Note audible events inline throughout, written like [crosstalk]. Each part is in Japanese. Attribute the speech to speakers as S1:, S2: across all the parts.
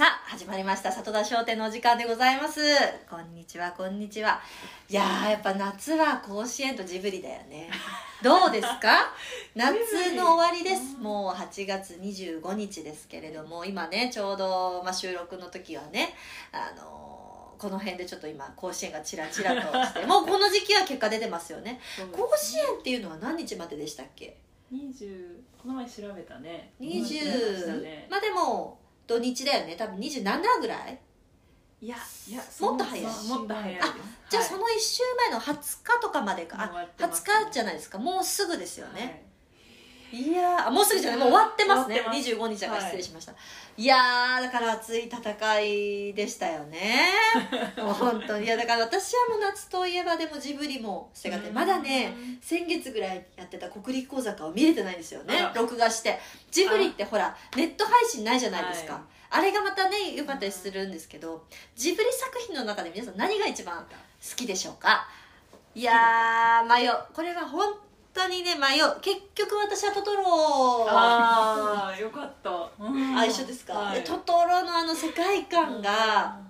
S1: さあ始まりました。里田商店のお時間でございます。こんにちはこんにちは。いやーやっぱ夏は甲子園とジブリだよね。[laughs] どうですか？夏の終わりです。もう8月25日ですけれども今ねちょうど、まあ、収録の時はねあのーこの辺でちょっと今甲子園がチラチラとして [laughs] もうこの時期は結果出てますよね。甲子園っていうのは何日まででしたっけ
S2: ？20この前調べたね。
S1: 20、
S2: ね、
S1: まあでも土日だよね。多分27ぐらい？
S2: いやいや
S1: もっと早い？
S2: もっと早い
S1: あじゃあその1週前の20日とかまでか、あ
S2: ます
S1: 20日じゃないですか。もうすぐですよね、
S2: はい
S1: い、やもうすぐじゃない。もう終わってますね。
S2: ます。
S1: 25日だから
S2: はい。
S1: 失礼しました、い、やーだから熱い戦いでしたよね。[laughs] もう本当に。いやだから私はもう夏といえばでもジブリも捨てがて。まだね先月ぐらいやってた国立講座を見れてないんですよね。録画して。ジブリってほらネット配信ないじゃないですか、
S2: はい。
S1: あれがまたね良かったりするんですけどジブリ作品の中で皆さん何が一番好きでしょうか？いやー迷う。これは本当にね迷う。結局私はトトロ
S2: ああよかった。
S1: あ一緒ですか、
S2: はい。
S1: でトトロのあの世界観が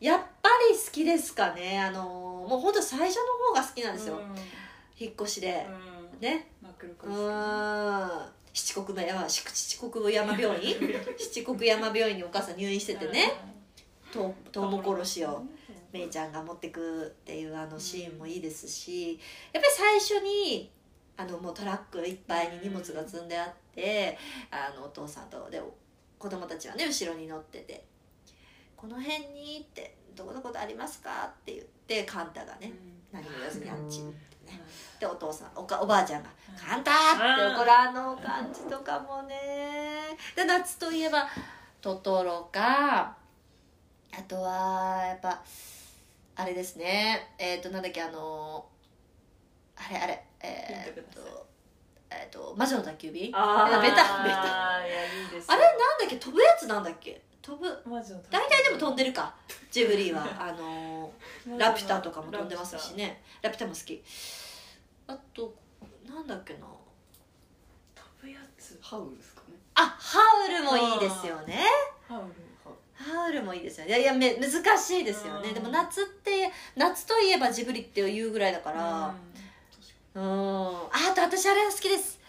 S1: やっぱり好きですかね。あのもう本当最初の方が好きなんですよ、
S2: うん。
S1: 引っ越しで、
S2: うん。
S1: ね。
S2: マクロコ
S1: うん。七国の山七七国山病院？[laughs] 七国山病院にお母さん入院しててね。とうとうも殺しをめいちゃんが持ってくっていうあのシーンもいいですしやっぱり最初にあのもうトラックいっぱいに荷物が積んであってあのお父さんとで子供たちはね後ろに乗ってて「この辺に」って「どこどこでありますか?」って言ってカンタがね何も言わずにあっちってね。でお父さんおかおばあちゃんが「カンタ!」って怒るあの感じとかもね。で夏といえばトトロかあとはやっぱあれですね。えっ、となんだっけあのあれあれえっ、
S2: ヒントください。
S1: とえっ、と魔女の宅急便？
S2: あー。
S1: ベタベタ。
S2: いやいいです
S1: あれなんだっけ？飛ぶやつなんだっけ？飛ぶ。
S2: マジの
S1: 大体でも飛んでるか。ジブリは。[laughs] あのラピュタとかも飛んでますしね。ラピュタ。も好き。あとなんだっけな。
S2: 飛ぶやつ。
S3: ハウルですかね。
S1: あハウルもいいですよね。
S2: ハウル。
S1: ハウルもいいですよね。いやいやめ難しいですよね。
S2: うん。
S1: でも夏って夏といえばジブリって言うぐらいだからうんああと私あれが好きです。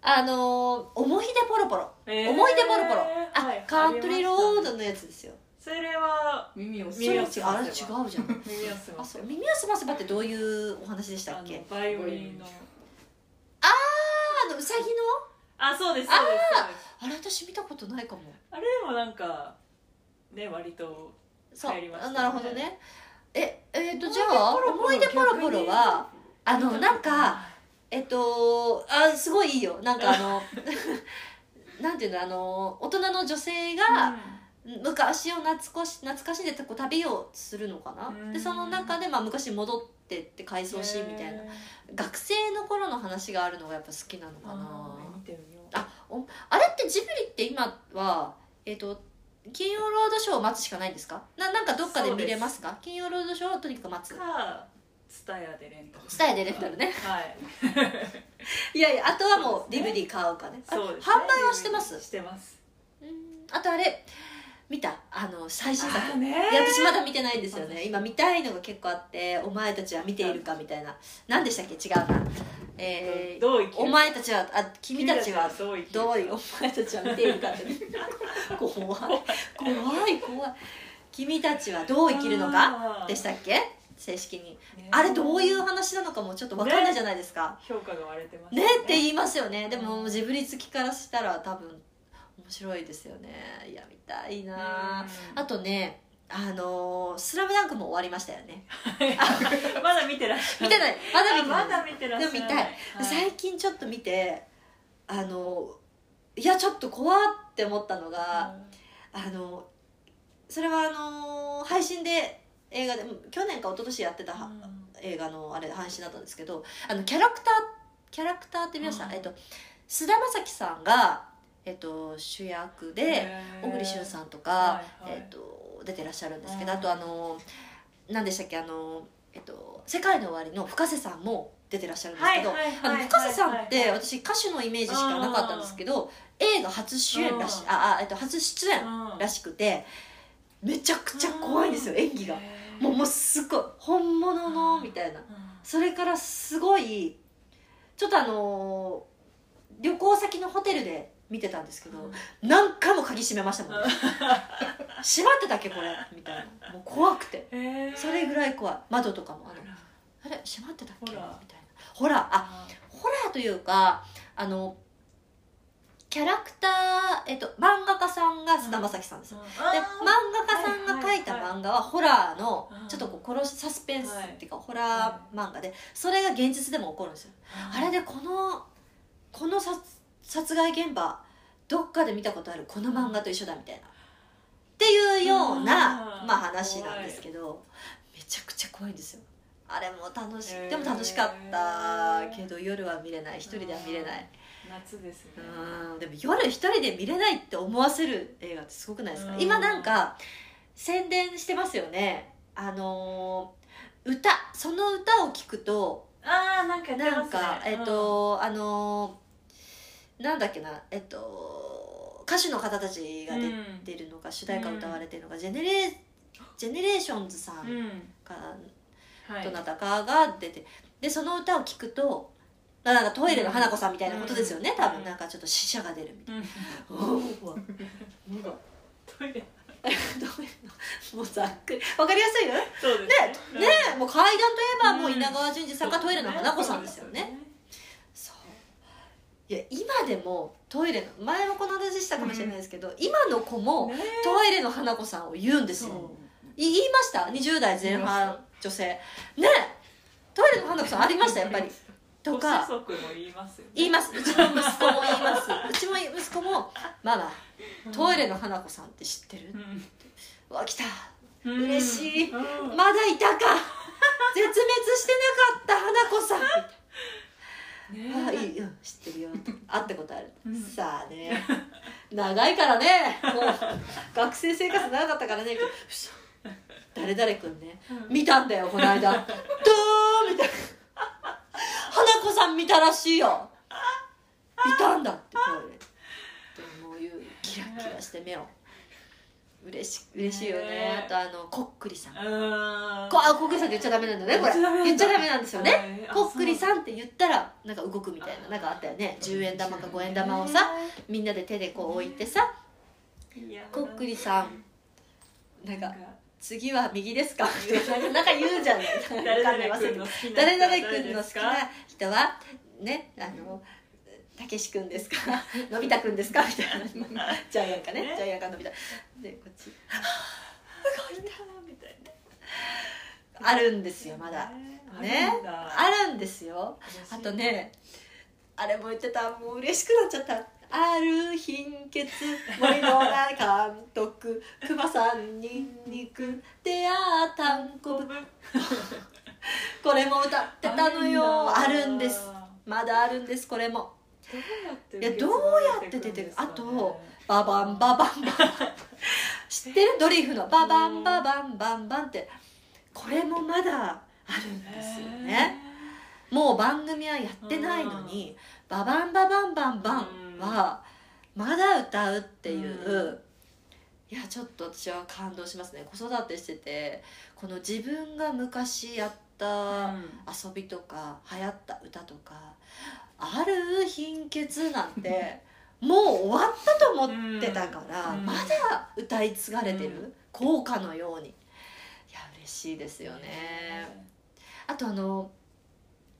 S1: あのー思い出ポロポロ、
S2: えー。
S1: 思い出ポロポロ。あ、
S2: はい。
S1: カントリーロードのやつですよ。
S2: それは
S3: 耳を
S2: 耳を澄
S1: あれ違うじゃん。
S2: 耳を澄
S1: あ
S2: ませば。
S1: そう。耳をすませばってどういうお話でしたっけ？
S2: バイオリンの。
S1: ああのうさぎの？
S2: あそうですそうです
S1: あれ私見たことないかも。
S2: あれでもなんかね割と
S1: そう。
S2: 入りましたね。
S1: なるほどね。ええっ、とじゃあ思い出ポロポロはあのなんかえっとあすごいいいよ。なんかあの [laughs] なんていうのあの大人の女性が昔を懐かし懐かしんでこう旅をするのかな、
S2: うん。
S1: でその中で、まあ、昔に戻ってって回想シーンみたいな。学生の頃の話があるのがやっぱ好きなのかな？
S2: あ
S1: おあれってジブリって今はえっ、と金曜ロードショーを待つしかないんですか？ななんかどっかで見れますか？金曜ロードショーをとにかく待つ。
S2: かツタヤでレンタル。
S1: ツタヤでレンタルね。
S2: はい。
S1: いやいやあとはもう DVD 買うかね。あ
S2: そうですね。
S1: 販売はしてます？
S2: してます。
S1: うん。あとあれ見た？あの最新作。
S2: あね
S1: いや私まだ見てないんですよね。今見たいのが結構あってお前たちは見ているかみたいな。何でしたっけ？違うな。えー、お前たちはあ君たちは
S2: どう生きる
S1: どういうお前たちは見ているかって。[laughs] 怖い。怖い。怖い。君たちはどう生きるのか？でしたっけ？正式に。
S2: ね。
S1: あれどういう話なのかもちょっと分かんないじゃないですか。
S2: 評価が割れてます
S1: ね。って言いますよね。でもジブリ好きからしたら多分面白いですよね。いや見たいな。
S2: うん。
S1: あとねあのー「スラムダンクも終わりましたよね。
S2: まだ見てらっしゃる。
S1: 見てない。まだ見てない。
S2: あまだ見てらっしゃる。
S1: でも見たい、
S2: はい。
S1: 最近ちょっと見てあのいやちょっと怖って思ったのが、あのそれはあの配信で映画で去年か一昨年やってた、
S2: うん。
S1: 映画のあれ配信だったんですけどあのキャラクターキャラクターって見ました、
S2: うん。
S1: えっと菅田将暉さんが、えっと、主役で小栗旬さんとか、
S2: はいはい。
S1: えっと、出てらっしゃるんですけど、
S2: うん。
S1: あとあの何でしたっけ？あの、えっと「世界の終わり」の深瀬さんも出てらっしゃるんですけど、
S2: はいはいはい
S1: あの深瀬さんっ
S2: はい
S1: て
S2: はい
S1: 私歌手のイメージしかなかったんですけど映画初主演らしああ、えっと、初出演らしくてめちゃくちゃ怖いんですよ演技がもうもうすごい本物のみたいな。それからすごいちょっとあのー旅行先のホテルで見てたんですけど何回も鍵閉めましたもん [laughs] 閉まってたっけこれ？みたいな。もう怖くて。それぐらい怖い。窓とかもあのあれ？閉まってたっけ？みたいな。ホラーあホラーというかあのキャラクター、えっと、漫画家さんが菅田将暉さんです。よ、で漫画家さんが描いた漫画はホラーの
S2: うん。
S1: ちょっとこう殺しサスペンスっていうかホラー漫画でそれが現実でも起こるんですよ。あれでこのこの殺殺害現場どっかで見たことあるこの漫画と一緒だみたいな。っていうような
S2: うん。
S1: まあ話なんですけどめちゃくちゃ怖いんですよ。あれも楽しでも楽しかったけど夜は見れない。一人では見れない
S2: 夏ですね。
S1: うんでも夜一人で見れないって思わせる映画ってすごくないですか？
S2: うん。
S1: 今なんか宣伝してますよね。あのー歌その歌を聞くと
S2: ああなんかね。
S1: なんかえっとあのーなんだっけなえっと歌手の方たちが出てるのか主題歌を歌われてるのかジェネレージェネレーションズさ
S2: うん。ん
S1: か
S2: はい。
S1: どなたかが出てでその歌を聞くとまあなんかトイレの花子さんみたいなことですよね、
S2: うん。
S1: 多分。なんかちょっと死者が出るみたいな。[laughs] なんか
S2: トイレ。[laughs]
S1: もうざっくり。わかりやすいよね
S2: そうですね。
S1: ねもう階段といえばもう
S2: うん
S1: 稲川淳二さん。がトイレの花子さんですよね。そういや今でもトイレの前もこの話したかもしれないですけど、今の子も
S2: ね。
S1: トイレの花子さんを言うんですよ、い言いました？20代前半女性。ねトイレの花子さんありました？やっぱりと
S2: ご
S1: か
S2: も言いますよね。
S1: 言います。うちの息子も言います。うちも息子も「ママトイレの花子さんって知ってる?」うわ来た。
S2: うん。
S1: 嬉しい。
S2: うん。
S1: まだいたか。絶滅してなかった花子さん。
S2: ね
S1: あいい、うん、知ってるよ。会ったことある、
S2: うん。
S1: さあね。長いからね。もう学生生活長かったからね。嘘。誰々くんね。
S2: うん。
S1: 見たんだよこの間。どうみたいな花子さん見たらしいよ。いたんだって。トイレでもういうキラキラして目を。嬉し嬉しいよね。
S2: ね
S1: あとあのこっくりさん。
S2: うん。
S1: こあこっくりさんって言っちゃダメなんだねこれ。
S2: 言っちゃダメなん
S1: ですよね。こっくりさんって言ったらなんか動くみたいな。なんかあったよね。10円玉か5円玉をさみんなで手でこう置いてさこっくりさんなんか次は右ですか？なんか言うじゃん
S2: 誰
S1: わかんない。
S2: 々君の好きな人
S1: はねあのたけし君ですか？[laughs] のび太君ですか？みたいな。[laughs] ジャイアンかね？
S2: ね。
S1: ジャイアンかのび太。でこっち。[laughs]
S2: みた。い
S1: あるんですよまだ。
S2: な
S1: ね。
S2: あるん
S1: ですよ。あとねあれも言ってた。もう嬉しくなっちゃった。ある貧血森のない監督熊さんにん。にく出会ったんこぶ [laughs] これも歌ってたのよ。あるんです。まだあるんですこれも。いやどうやって出てる？あとババンババンバン。[laughs] 知ってる？ドリフの。ババンババンバンバンって。これもまだあるんですよね。もう番組はやってないのに「ババンババンバンバン」はまだ歌うっていう、
S2: う
S1: いやちょっと私は感動しますね。子育てしててこの自分が昔やった遊びとか流行った歌とかある貧血なんて [laughs] もう終わったと思ってたから、
S2: うん。
S1: まだ歌い継がれてる、
S2: うん。
S1: 効果のように。いや嬉しいですよね。あとあの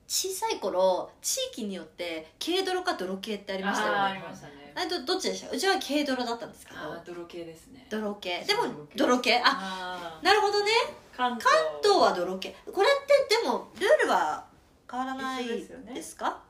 S1: 小さい頃地域によって軽泥か泥系ってありましたよね。
S2: ありましたね。
S1: あれどどっちでした？うちは軽泥だったんですけど
S2: 泥系ですね。
S1: 泥系。でも
S2: 泥系。
S1: あ
S2: あ
S1: なるほどね。
S2: 関
S1: 関東は泥系。これってでもルールは変わらない
S2: ですよね。
S1: ですか？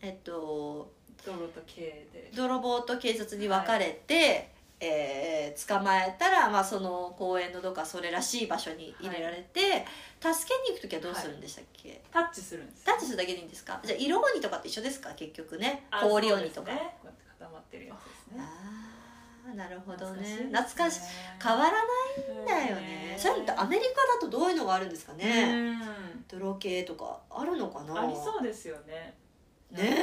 S1: えっと
S2: 泥と系で。
S1: 泥棒と警察に分かれて、えー捕まえたら、まあ、その公園のどっかそれらしい場所に入れられて、助けに行く時はどうするんでしたっけ、
S2: タッチするんです
S1: タッチするだけでいいんですか？じゃあ色鬼とかって一緒ですか？結局ね。
S2: あ
S1: 氷鬼とか、
S2: ね。こうやって固まってるやつですね。
S1: ああなるほどね。懐かしい変わらないんだよね。それってアメリカだとどういうのがあるんですかね、
S2: うん。
S1: 泥系とかあるのかな？
S2: ありそうですよね。
S1: ね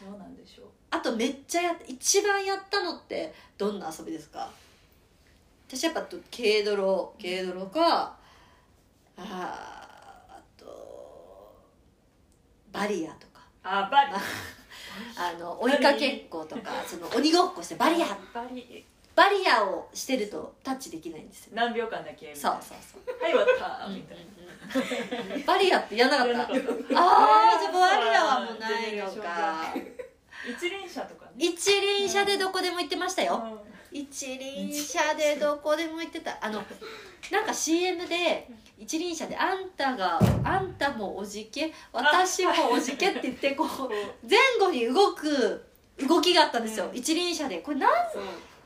S1: え
S2: どうなんでしょう
S1: あとめっちゃや一番やったのってどんな遊びですか？私やっぱ軽泥軽泥かあーあとバリアとか。
S2: あバリ
S1: あの追いかけっことかその鬼ごっこしてバリア。
S2: バリ。
S1: バリアをしてるとタッチできないんですよ
S2: 何秒間だけ？
S1: そう
S2: な。
S1: そうそう
S2: はい終わった。みたいな。
S1: バリアってやんなかった。ああーじゃあバリアはもうないのか
S2: 一輪車とかね。
S1: 一輪車でどこでも行ってましたよ。
S2: うん。
S1: 一輪車でどこでも行ってた。あのなんか CM で一輪車で「あんたがあんたもおじけ私もおじけ」って言ってこう前後に動く動きがあったんですよ、
S2: うん。
S1: 一輪車で。これなん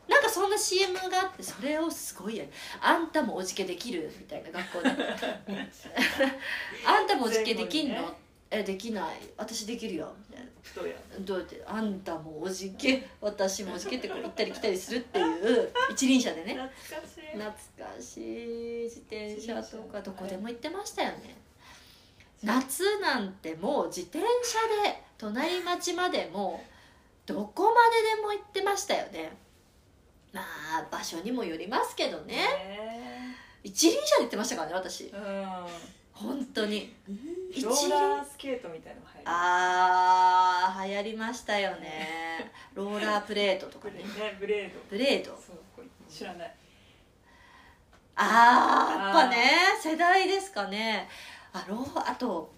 S1: なんかそんな CM があってそれをすごいやる「あんたもおじけできる」みたいな学校で「[laughs] あんたもおじけできんの？
S2: 前後にね
S1: えできない。私できるよ」みたいな
S2: どうや。
S1: どうやって「あんたもおじけ私もおじけ」ってこう行ったり来たりするっていう [laughs] 一輪車でね。
S2: 懐かしい。
S1: 懐かしい。自転車とかどこでも行ってましたよね。夏なんてもう自転車で隣町までもうどこまででも行ってましたよね。まあ場所にもよりますけどね。
S2: ね。
S1: 一輪車で行ってましたからね私。
S2: うん。
S1: 本当に。一
S2: ロー
S1: 輪
S2: ラースケートみたいなの入る
S1: あー流行りましたよね。ローラープレートとかね。
S2: ねブレード。
S1: ブレード？
S2: 知らない。
S1: あーやっぱね世代ですかね。あローあと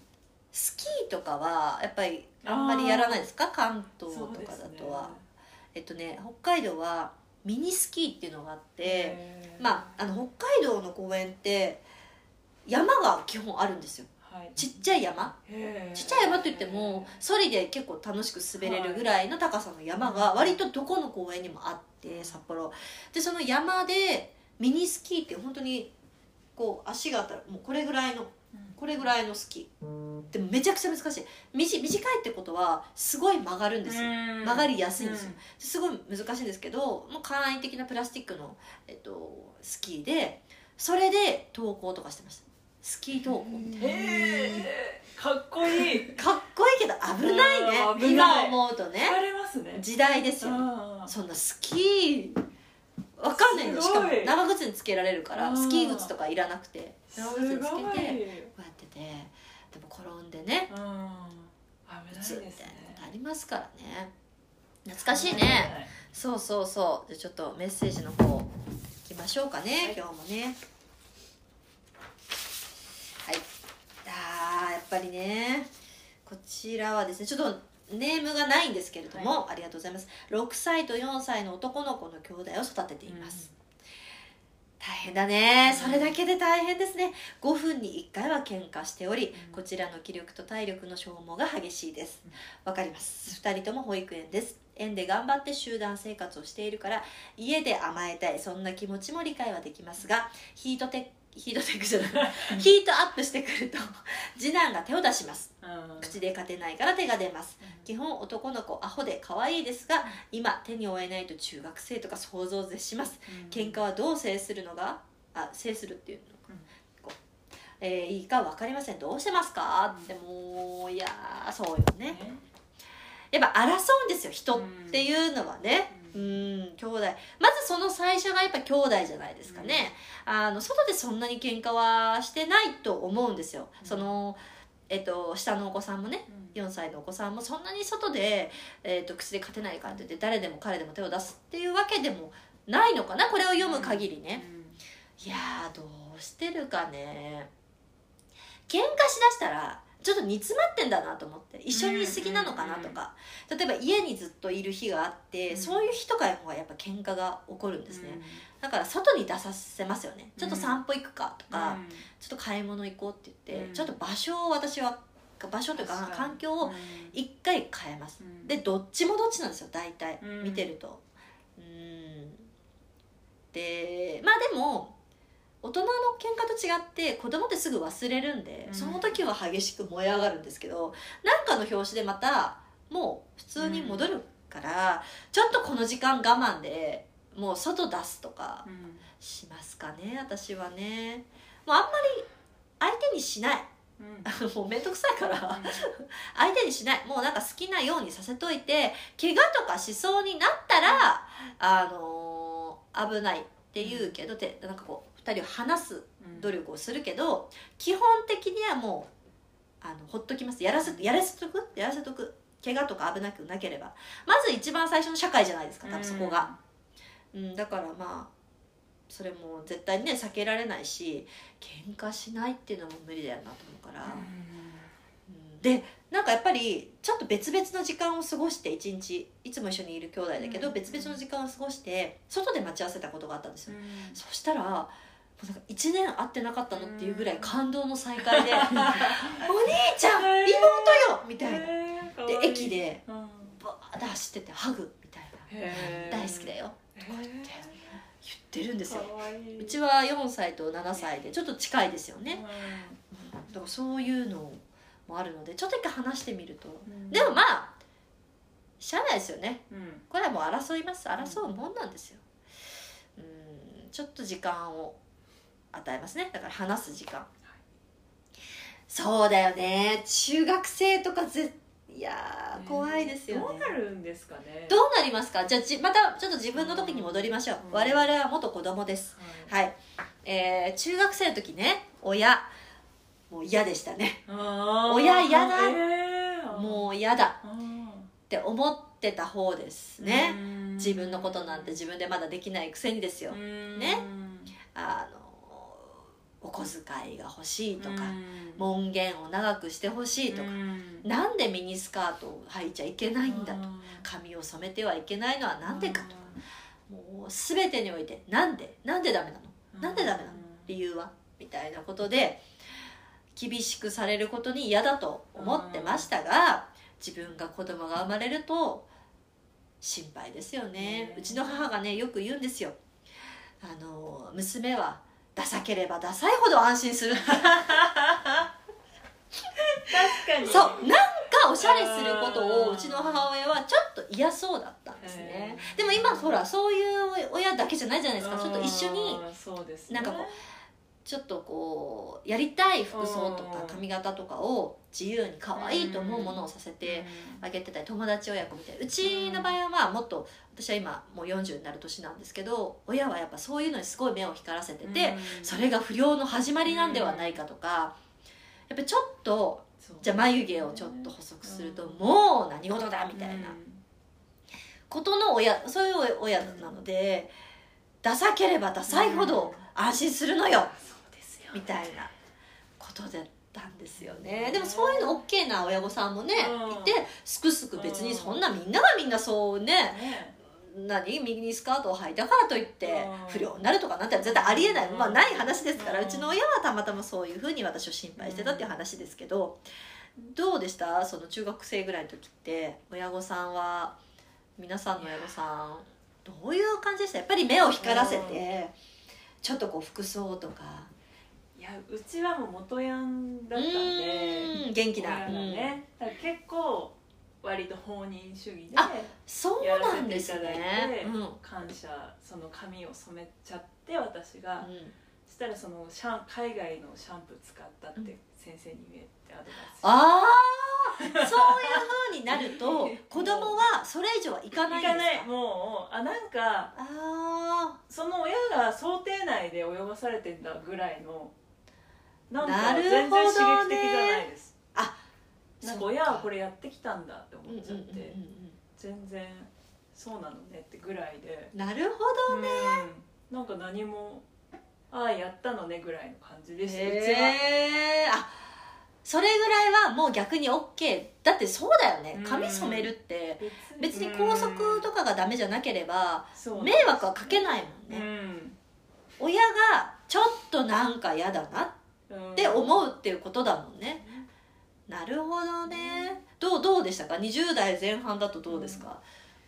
S1: スキーとかはやっぱりあんまりやらないですか？関東とかだとは、えっとね北海道はミニスキーっていうのがあってまああの北海道の公園って山が基本あるんですよちっちゃい山？ちっちゃい山といってもソリで結構楽しく滑れるぐらいの高さの山が割とどこの公園にもあって札幌。でその山でミニスキーって本当にこう足があったらもうこれぐらいのこれぐらいのスキー。でもめちゃくちゃ難しい。短短いってことはすごい曲がるんですよ。
S2: うん。
S1: 曲がりやすいんですよ。すごい難しいんですけどもう簡易的なプラスチックの、えっと、スキーでそれで登校とかしてましたスキー登校みたいな。
S2: へえかっこいい。[laughs]
S1: かっこいいけど危ないね。
S2: うん危ない。
S1: 今思うとね。
S2: 疲れますね。
S1: 時代ですよ。そんなスキーわかんないんだよしかも長靴につけられるから
S2: うん。
S1: スキー靴とかいらなくて
S2: す
S1: 長靴につけてこうやっててでも転んでね。
S2: うん。危ないですね。
S1: ありますからね。懐かしいね。そうそうそう。じゃあちょっとメッセージの方いきましょうかね、
S2: はい。
S1: 今日もねはいあーやっぱりね。こちらはですねちょっとネームがないんですけれども、ありがとうございます。6歳と4歳の男の子の兄弟を育てています、大変だね。
S2: うん。
S1: それだけで大変ですね。5分に1回は喧嘩しており、
S2: うん。
S1: こちらの気力と体力の消耗が激しいです。わかります。2人とも保育園です。園で頑張って集団生活をしているから家で甘えたいそんな気持ちも理解はできますがヒートテヒートテックじゃない。ヒートアップしてくると次男が手を出します。
S2: うん。
S1: 口で勝てないから手が出ます。基本男の子アホで可愛いですが今手に負えないと中学生とか想像を絶します。喧嘩はどう制するのが？あ制するっていうの。か、えーいいか分かりません。どうしてますか？ってもういやーそうよね。
S2: ね。
S1: やっぱ争うんですよ人っていうのはね。
S2: う
S1: うんん兄弟。まずその最初がやっぱ兄弟じゃないですかね、あの外でそんなに喧嘩はしてないと思うんですよ、
S2: うん。
S1: そのえっと下のお子さんもね
S2: うん。
S1: 4歳のお子さんもそんなに外で、えー、と口で勝てないからって言って誰でも彼でも手を出すっていうわけでもないのかなこれを読む限りね、いやーどうしてるかね。喧嘩しだしたらちょっと煮詰まってんだなと思って一緒にいすぎなのかなとか、例えば家にずっといる日があって、
S2: うん。
S1: そういう日とかの方がやっぱ喧嘩が起こるんですね、だから外に出させますよね。ちょっと散歩行くかとか、ちょっと買い物行こうって言って、
S2: うん。
S1: ちょっと場所を私は場所というか環境を一回変えます、でどっちもどっちなんですよ大体、
S2: うん。
S1: 見てると。うん。でまあでも大人の喧嘩と違って子供ってすぐ忘れるんで、
S2: うん。
S1: その時は激しく燃え上がるんですけどなんかの拍子でまたもう普通に戻るからちょっとこの時間我慢でもう外出すとか
S2: うん
S1: しますかね私はね。もうあんまり相手にしない。
S2: うん。
S1: もう面倒くさいから。相手にしない。もうなんか好きなようにさせといて怪我とかしそうになったら、あのー危ないって言うけど、てなんかこう2人を離す
S2: うん
S1: 努力をするけど基本的にはもうあのほっときます。やらせやらせとく？やらせとく？怪我とか危なくなければ。まず一番最初の社会じゃないですか多分そこが、うん、だからまあそれも絶対にね避けられないし喧嘩しないっていうのも無理だよなと思うから、うん。でなんかやっぱりちょっと別々の時間を過ごして一日いつも一緒にいる兄弟だけど、
S2: うん。
S1: 別々の時間を過ごして外で待ち合わせたことがあったんですよ、
S2: うん。
S1: そしたら1年会ってなかったのっていうぐらい感動の再会で「[laughs] お兄ちゃん妹よ!」みたいな。で駅で
S2: うん。
S1: バーッて走っててハグみたいな。大好きだよ。
S2: へー
S1: 言ってるんですよ。
S2: う
S1: ちは4歳と7歳でちょっと近いですよね、うん。だからそういうのもあるのでちょっと一回話してみると。
S2: うん。
S1: でもまあしゃあないですよね。
S2: うん。
S1: これはもう争います。争うもんなんですよ。うん。ちょっと時間を与えますね。だから話す時間。そうだよね。中学生とかぜいやー怖いですよね。
S2: どうなるんですかね。
S1: どうなりますか？じゃあじまたちょっと自分の時に戻りましょう、
S2: うん。
S1: 我々は元子供です。
S2: はい。
S1: はい。えー、中学生の時ね親もう嫌でしたね。親嫌だ。
S2: えー。
S1: もう嫌だ。
S2: あ
S1: って思ってた方です
S2: ー
S1: ね。
S2: うん。
S1: 自分のことなんて自分でまだできないくせにですよ。
S2: うん。
S1: ね。あのお小遣いが欲しいとか
S2: うん。
S1: 門限を長くしてほしいとか
S2: うん。
S1: なんでミニスカートを履いちゃいけないんだと。
S2: うん。
S1: 髪を染めてはいけないのはなんでかと。もう全てにおいてなんで？なんでダメなの？なんでダメなの？理由は？みたいなことで厳しくされることに嫌だと思ってましたが自分が子供が生まれると心配ですよね。
S2: ね。
S1: うちの母がねよく言うんですよ。あの娘はダサければダサいほど安心する。
S2: 確かに。
S1: そう。なんかおしゃれすることをうちの母親はちょっと嫌そうだったんですね。でも今ほらそういう親だけじゃないじゃないですか。ちょっと一緒になんかこうちょっとこうやりたい服装とか
S2: うん。
S1: 髪型とかを自由に可愛いと思うものをさせてあげてたり友達親子みたいな。うちの場合はまあもっと私は今もう40になる年なんですけど親はやっぱそういうのにすごい目を光らせてて
S2: うん。
S1: それが不良の始まりなんではないかとかやっぱちょっとじゃあ眉毛をちょっと細くするともう何事だみたいな。ことの親そういう親なのでダサければダサいほど安心するのよみたいなことだったんですよね。でもそういうの OK な親御さんもね
S2: うん。
S1: いてすくすく別にそんなみんながみんなそうね
S2: ね
S1: 何？右にスカートを履いたからといって
S2: うん。
S1: 不良になるとかなんて絶対ありえない、
S2: うん。
S1: まあない話ですから
S2: う
S1: うんちの親はたまたまそういうふうに私を心配してたっていう話ですけどどうでした？その中学生ぐらいの時って親御さんは皆さんの親御さんどういう感じでした？やっぱり目を光らせてちょっとこう服装とか
S2: うちはもう元ヤンだ
S1: う
S2: ったんで。
S1: 元気だ。
S2: ねだから結構割と放任主義で。
S1: あそうなんです
S2: ていただいて
S1: ねうん。うん
S2: 感謝その髪を染めちゃって私が。そしたらそのシャン海外のシャンプー使ったって先生に言えてアドバイス
S1: ああそういうふうになると [laughs] 子供はそれ以上はいかないんですか？
S2: 行かない。もうあなんか
S1: あ
S2: その親が想定内で泳がされてんだぐらいのなんか全然刺激的じゃないです。
S1: あ
S2: なんか。親はこれやってきたんだって
S1: あ
S2: 思っちゃって、
S1: うんうん
S2: 全然そうなのねってぐらいで、
S1: うんなるほどね。
S2: うん。なんか何もああやったのねぐらいの感じでしたうちは。
S1: あそれぐらいはもう逆に OK だってそうだよね。
S2: うん。
S1: 髪染めるって別に。
S2: うん
S1: 校則とかがダメじゃなければ
S2: そう
S1: 迷惑はかけないもん
S2: う
S1: ね
S2: ん。
S1: 親がちょっとなんか嫌だなっ
S2: うん。
S1: て思うっていうことだもんね。なるほどね。どうどうでしたか？20代前半だとどうですか、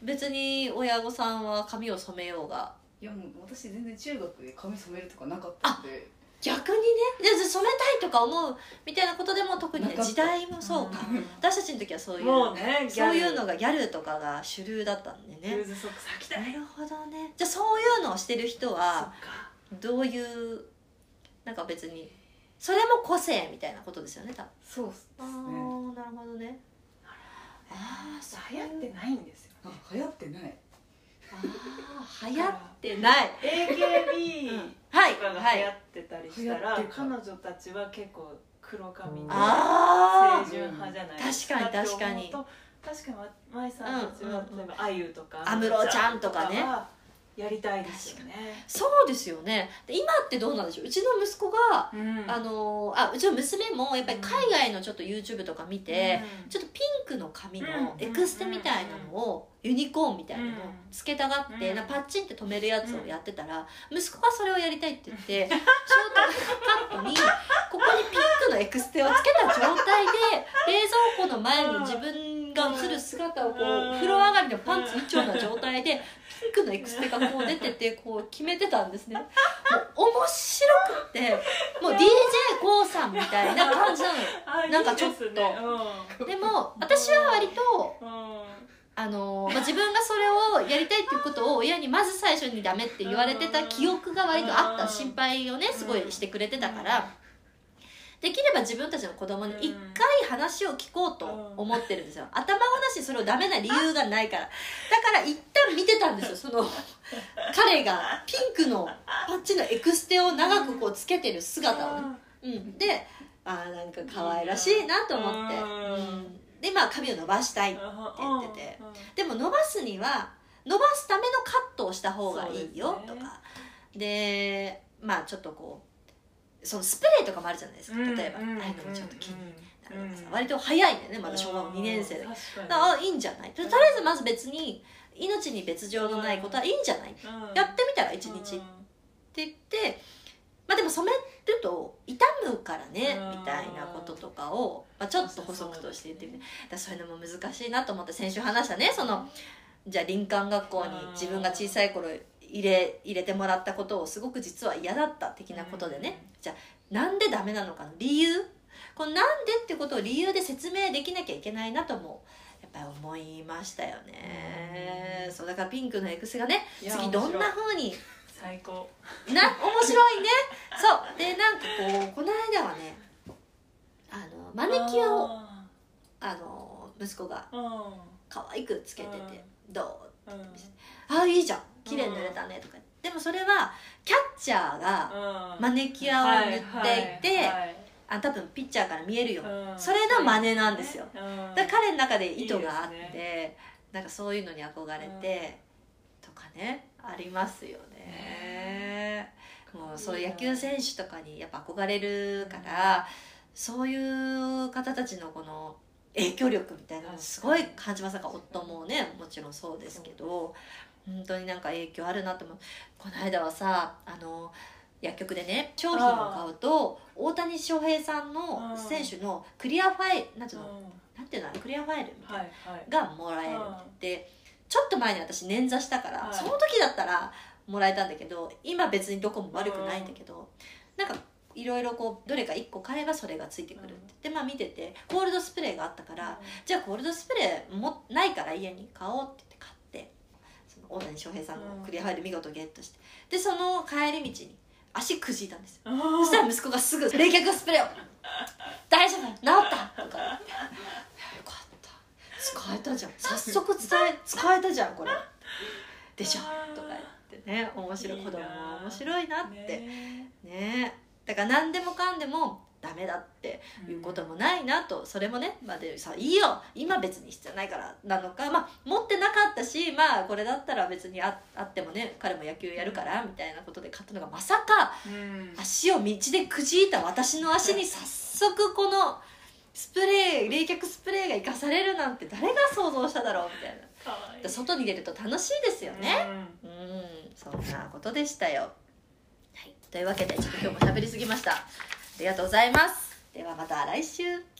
S1: 別に親御さんは髪を染めようが。
S3: いやもう私全然中学で髪染めるとかなかったんで。
S1: 逆にね？で染めたいとか思うみたいなことでも特にね時代もそうか、
S2: うん。
S1: 私たちの時はそういう
S2: もうね
S1: そういうのがギャルとかが主流だったんでね。
S2: ルーズソックス履きた
S1: ないるほどね。じゃあそういうのをしてる人は
S2: か。
S1: どういうなんか別にそれも個性みたいなことですよね多分。
S2: そうです
S1: あ
S2: ね
S1: ーなるほどね。ああ
S2: 流行ってないんですよ。
S3: あ流行ってない。
S1: あー流行ってない。
S2: AKB
S1: はい
S2: とかが
S1: はい
S2: 流行ってたりしたら、
S3: はい。流行ってた
S2: 彼女たちは結構黒髪で
S1: あ
S2: 清純派じゃないです
S1: 確かに確かに。
S2: 確かにま舞さんたちは、
S1: うん
S2: 例えばあゆとか
S1: 安室ちゃんとかね。
S2: はやりたいですよね。
S1: そうですよね。で今ってどうなんでしょう？うちの息子が
S2: うん。
S1: あのあうちの娘もやっぱり海外のちょっと YouTube とか見て、ちょっとピンクの髪のエクステみたいなのをユニコーンみたいなのをつけたがって、
S2: うん。
S1: なパッチンって止めるやつをやってたら息子がそれをやりたいって言ってショートカットにここにピンクのエクステをつけた状態で冷蔵庫の前に自分が映る姿をこ
S2: う
S1: 風呂上がりのパンツ一丁な状態でピンクのエクステがこう出ててこう決めてたんですね。もう面白くってもう d j k o さんみたいな感じなのなんかちょっと。
S2: で
S1: も私は割とあの、まあ、自分がそれをやりたいっていうことを親にまず最初にダメって言われてた記憶が割とあった。心配をねすごいしてくれてたからできれば自分たちの子供に一回話を聞こうと思ってるんですよ。[laughs] 頭ごなしにそれをダメな理由がないから。だから一旦見てたんですよ。その [laughs] 彼がピンクのパッチのエクステを長くこうつけてる姿をね。うん、であーなんか可愛らしいなと思って、
S2: うん
S1: うん、でまあ髪を伸ばしたい
S2: って
S1: 言ってて。でも伸ばすには伸ばすためのカットをした方がいいよとか。でまあちょっとこうそのスプレーとかもあるじゃないですか。例えば、ああいうのもちょっと気になるさ割と早いんだよねまだ小学2年生で。だからあいいんじゃない？とりあえずまず別に命に別状のないことはいいんじゃない？やってみたら一日。って言ってまあでも染めると傷むからね
S2: うん。
S1: みたいなこととかを、まあ、ちょっと補足として言ってみて。そういうのも難しいなと思って先週話したねそのじゃあ林間学校に自分が小さい頃入れ入れてもらったことをすごく実は嫌だった的なことでね。じゃあなんでダメなのかの理由？このなんでってことを理由で説明できなきゃいけないなともやっぱり思いましたよね。そうだからピンクのエクセがね次どんな風に？
S2: 最高。
S1: な面白いね。そう。でなんかこうこの間はねあのマネキュアを
S2: あ
S1: あの息子が可愛くつけてて「どう?」
S2: うん。
S1: あいいじゃん綺麗に塗れたね」とかでもそれはキャッチャーがマネキュアを塗っていてあ多分ピッチャーから見えるよそれの真似なんですよ。だ彼の中で意図があって
S2: い
S1: なんかそういうのに憧れて、とかねありますよね。もうそういう野球選手とかにやっぱ憧れるからそういう方たちのこの影響力みたいなのすごい感じます。なんか夫もねもちろんそうですけど本当になんか影響あるなと思う。この間はさあの薬局でね商品を買うと大谷翔平さんの選手のクリアファイルなんていうの？なんていうの？クリアファイルみたいな
S2: はいはい。
S1: がもらえるでちょっと前に私捻挫したから、
S2: はい。
S1: その時だったらもらえたんだけど今別にどこも悪くないんだけど、なんかいろいろこうどれか1個買えばそれがついてくるって、でまあ見ててコールドスプレーがあったから、じゃあコールドスプレーもないから家に買おうって言って買ってその大谷翔平さんのクリアファイル見事ゲットして。でその帰り道に足くじいたんですよ。そしたら息子がすぐ冷却スプレーを「大丈夫治った!」とか。言って「いやよかった。使えたじゃん。早速伝え [laughs] 使えたじゃんこれ」でしょ。とか言ってね。面白い。子供は面白いなって。ねだから何でもかんでもダメだっていうこともないなとそれもねまあでさいいよ。今別に必要ないからなのかまあ持ってなかったしまあこれだったら別にああってもね彼も野球やるからみたいなことで買ったのがまさか足を道でくじいた私の足に [laughs] 早速このスプレー冷却スプレーが生かされるなんて誰が想像しただろうみたいな。で外に出ると楽しいですよね。うん。そんなことでしたよ。はいというわけでちょっと今日も喋りすぎました。ありがとうございます。ではまた来週。